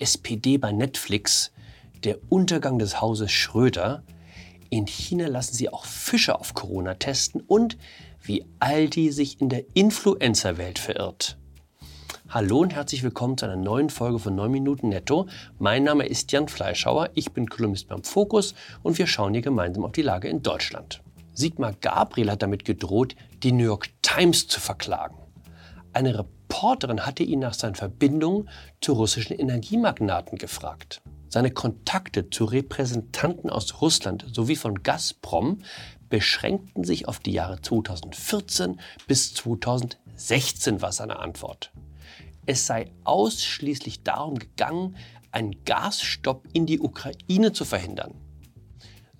SPD bei Netflix, der Untergang des Hauses Schröder. In China lassen sie auch Fische auf Corona testen und wie Aldi sich in der Influencer-Welt verirrt. Hallo und herzlich willkommen zu einer neuen Folge von 9 Minuten Netto. Mein Name ist Jan Fleischhauer, ich bin Kolumnist beim Fokus und wir schauen hier gemeinsam auf die Lage in Deutschland. Sigmar Gabriel hat damit gedroht, die New York Times zu verklagen. Eine Reporterin hatte ihn nach seinen Verbindungen zu russischen Energiemagnaten gefragt. Seine Kontakte zu Repräsentanten aus Russland sowie von Gazprom beschränkten sich auf die Jahre 2014 bis 2016, war seine Antwort. Es sei ausschließlich darum gegangen, einen Gasstopp in die Ukraine zu verhindern.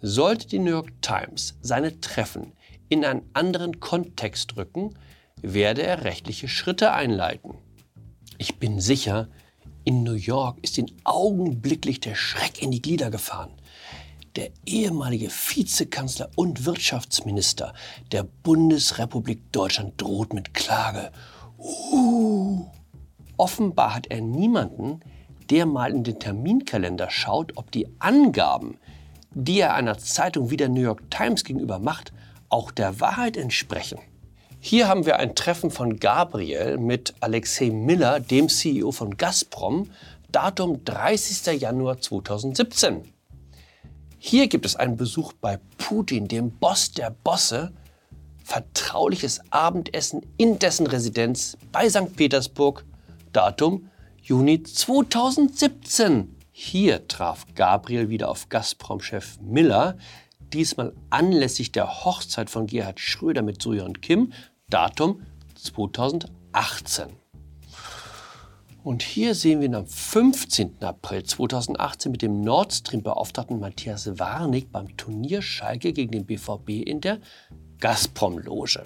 Sollte die New York Times seine Treffen in einen anderen Kontext rücken, werde er rechtliche Schritte einleiten. Ich bin sicher, in New York ist ihnen augenblicklich der Schreck in die Glieder gefahren. Der ehemalige Vizekanzler und Wirtschaftsminister der Bundesrepublik Deutschland droht mit Klage. Uh. Offenbar hat er niemanden, der mal in den Terminkalender schaut, ob die Angaben, die er einer Zeitung wie der New York Times gegenüber macht, auch der Wahrheit entsprechen. Hier haben wir ein Treffen von Gabriel mit Alexei Miller, dem CEO von Gazprom, Datum 30. Januar 2017. Hier gibt es einen Besuch bei Putin, dem Boss der Bosse, vertrauliches Abendessen in dessen Residenz bei St. Petersburg, Datum Juni 2017. Hier traf Gabriel wieder auf Gazprom-Chef Miller, diesmal anlässlich der Hochzeit von Gerhard Schröder mit Soyon Kim, Datum 2018. Und hier sehen wir ihn am 15. April 2018 mit dem Nord Stream-Beauftragten Matthias Warnig beim Turnier Schalke gegen den BVB in der Gazprom-Loge.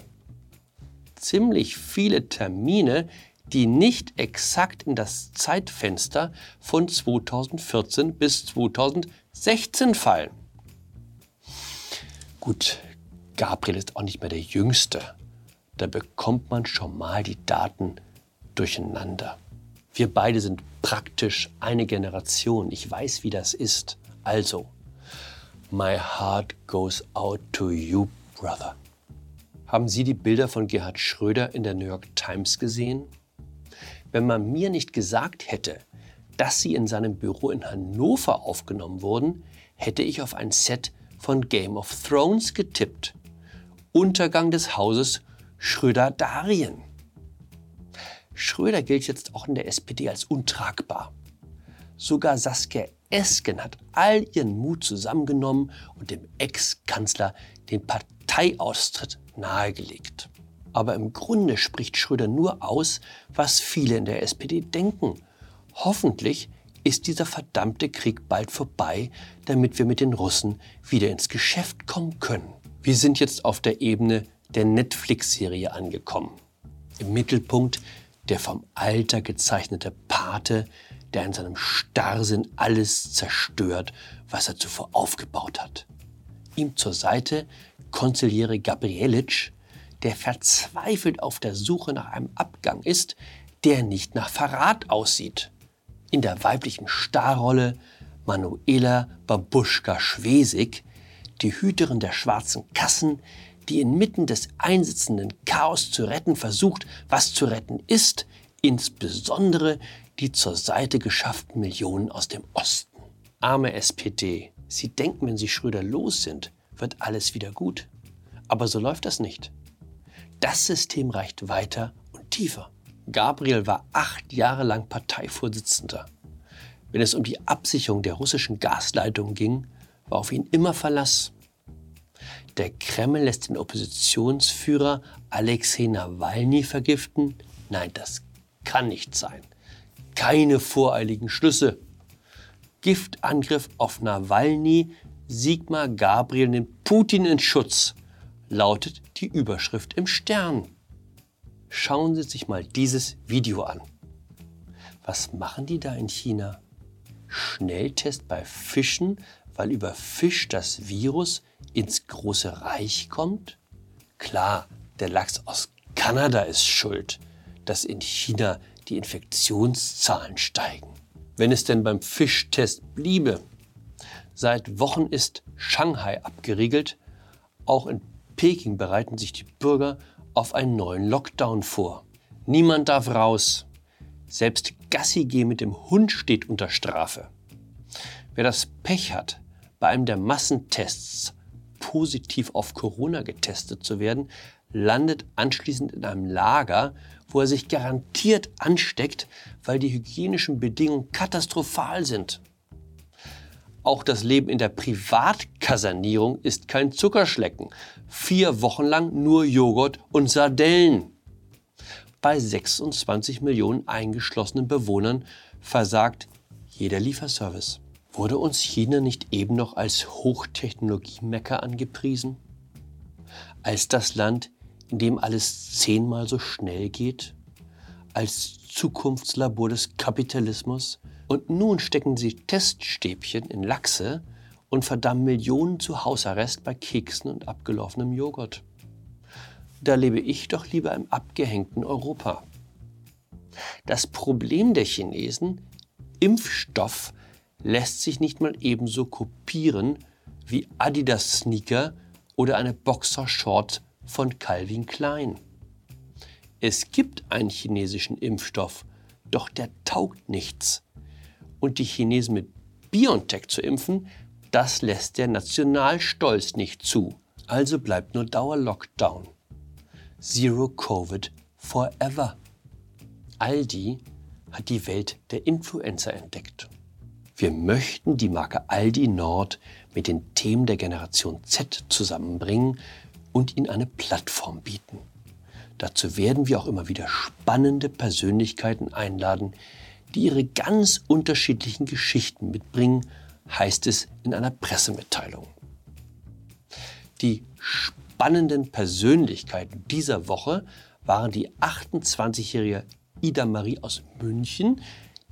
Ziemlich viele Termine, die nicht exakt in das Zeitfenster von 2014 bis 2016 fallen. Gut, Gabriel ist auch nicht mehr der Jüngste. Da bekommt man schon mal die Daten durcheinander. Wir beide sind praktisch eine Generation. Ich weiß, wie das ist. Also, my heart goes out to you, brother. Haben Sie die Bilder von Gerhard Schröder in der New York Times gesehen? Wenn man mir nicht gesagt hätte, dass sie in seinem Büro in Hannover aufgenommen wurden, hätte ich auf ein Set von Game of Thrones getippt. Untergang des Hauses Schröder-Darien. Schröder gilt jetzt auch in der SPD als untragbar. Sogar Saskia Esken hat all ihren Mut zusammengenommen und dem Ex-Kanzler den Parteiaustritt nahegelegt. Aber im Grunde spricht Schröder nur aus, was viele in der SPD denken. Hoffentlich ist dieser verdammte Krieg bald vorbei, damit wir mit den Russen wieder ins Geschäft kommen können. Wir sind jetzt auf der Ebene der Netflix-Serie angekommen. Im Mittelpunkt der vom Alter gezeichnete Pate, der in seinem Starrsinn alles zerstört, was er zuvor aufgebaut hat. Ihm zur Seite Konziliere Gabrielic, der verzweifelt auf der Suche nach einem Abgang ist, der nicht nach Verrat aussieht in der weiblichen Starrolle Manuela Babuschka-Schwesig, die Hüterin der schwarzen Kassen, die inmitten des einsitzenden Chaos zu retten versucht, was zu retten ist, insbesondere die zur Seite geschafften Millionen aus dem Osten. Arme SPD, Sie denken, wenn Sie Schröder los sind, wird alles wieder gut. Aber so läuft das nicht. Das System reicht weiter und tiefer. Gabriel war acht Jahre lang Parteivorsitzender. Wenn es um die Absicherung der russischen Gasleitung ging, war auf ihn immer Verlass. Der Kreml lässt den Oppositionsführer Alexei Nawalny vergiften? Nein, das kann nicht sein. Keine voreiligen Schlüsse. Giftangriff auf Nawalny, Sigmar Gabriel nimmt Putin in Schutz, lautet die Überschrift im Stern. Schauen Sie sich mal dieses Video an. Was machen die da in China? Schnelltest bei Fischen, weil über Fisch das Virus ins große Reich kommt? Klar, der Lachs aus Kanada ist schuld, dass in China die Infektionszahlen steigen. Wenn es denn beim Fischtest bliebe. Seit Wochen ist Shanghai abgeriegelt. Auch in Peking bereiten sich die Bürger auf einen neuen Lockdown vor. Niemand darf raus. Selbst Gassi gehen mit dem Hund steht unter Strafe. Wer das Pech hat, bei einem der Massentests positiv auf Corona getestet zu werden, landet anschließend in einem Lager, wo er sich garantiert ansteckt, weil die hygienischen Bedingungen katastrophal sind. Auch das Leben in der Privatkasernierung ist kein Zuckerschlecken. Vier Wochen lang nur Joghurt und Sardellen. Bei 26 Millionen eingeschlossenen Bewohnern versagt jeder Lieferservice. Wurde uns China nicht eben noch als Hochtechnologie-Mecker angepriesen? Als das Land, in dem alles zehnmal so schnell geht? Als Zukunftslabor des Kapitalismus? Und nun stecken sie Teststäbchen in Lachse und verdammen Millionen zu Hausarrest bei Keksen und abgelaufenem Joghurt. Da lebe ich doch lieber im abgehängten Europa. Das Problem der Chinesen, Impfstoff lässt sich nicht mal ebenso kopieren wie Adidas Sneaker oder eine Boxershort von Calvin Klein. Es gibt einen chinesischen Impfstoff, doch der taugt nichts. Und die Chinesen mit BioNTech zu impfen, das lässt der Nationalstolz nicht zu. Also bleibt nur Dauer-Lockdown. Zero Covid forever. Aldi hat die Welt der Influencer entdeckt. Wir möchten die Marke Aldi Nord mit den Themen der Generation Z zusammenbringen und ihnen eine Plattform bieten. Dazu werden wir auch immer wieder spannende Persönlichkeiten einladen, die ihre ganz unterschiedlichen Geschichten mitbringen, heißt es in einer Pressemitteilung. Die spannenden Persönlichkeiten dieser Woche waren die 28-jährige Ida Marie aus München,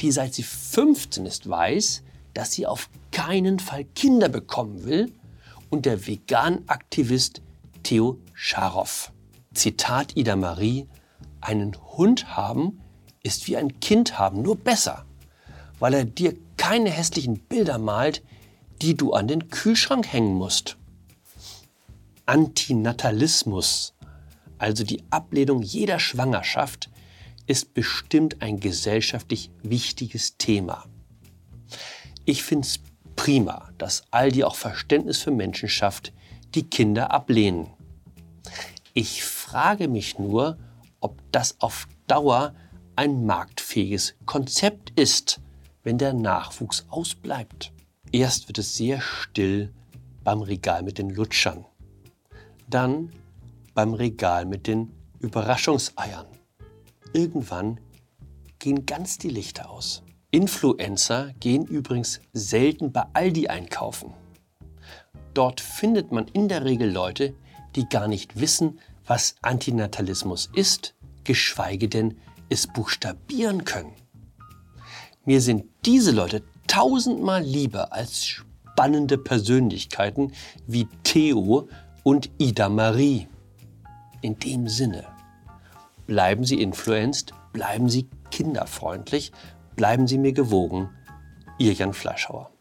die seit sie 15 ist weiß, dass sie auf keinen Fall Kinder bekommen will, und der Vegan-Aktivist Theo Scharow. Zitat Ida Marie, einen Hund haben ist wie ein Kind haben, nur besser, weil er dir keine hässlichen Bilder malt, die du an den Kühlschrank hängen musst. Antinatalismus, also die Ablehnung jeder Schwangerschaft, ist bestimmt ein gesellschaftlich wichtiges Thema. Ich finde es prima, dass Aldi auch Verständnis für Menschen schafft, die Kinder ablehnen. Ich frage mich nur, ob das auf Dauer ein marktfähiges Konzept ist, wenn der Nachwuchs ausbleibt. Erst wird es sehr still beim Regal mit den Lutschern, dann beim Regal mit den Überraschungseiern irgendwann gehen ganz die Lichter aus. Influencer gehen übrigens selten bei Aldi einkaufen. Dort findet man in der Regel Leute, die gar nicht wissen, was Antinatalismus ist, geschweige denn es buchstabieren können. Mir sind diese Leute tausendmal lieber als spannende Persönlichkeiten wie Theo und Ida Marie. In dem Sinne. Bleiben Sie influenced, bleiben Sie kinderfreundlich, bleiben Sie mir gewogen. Ihr Jan Fleischhauer.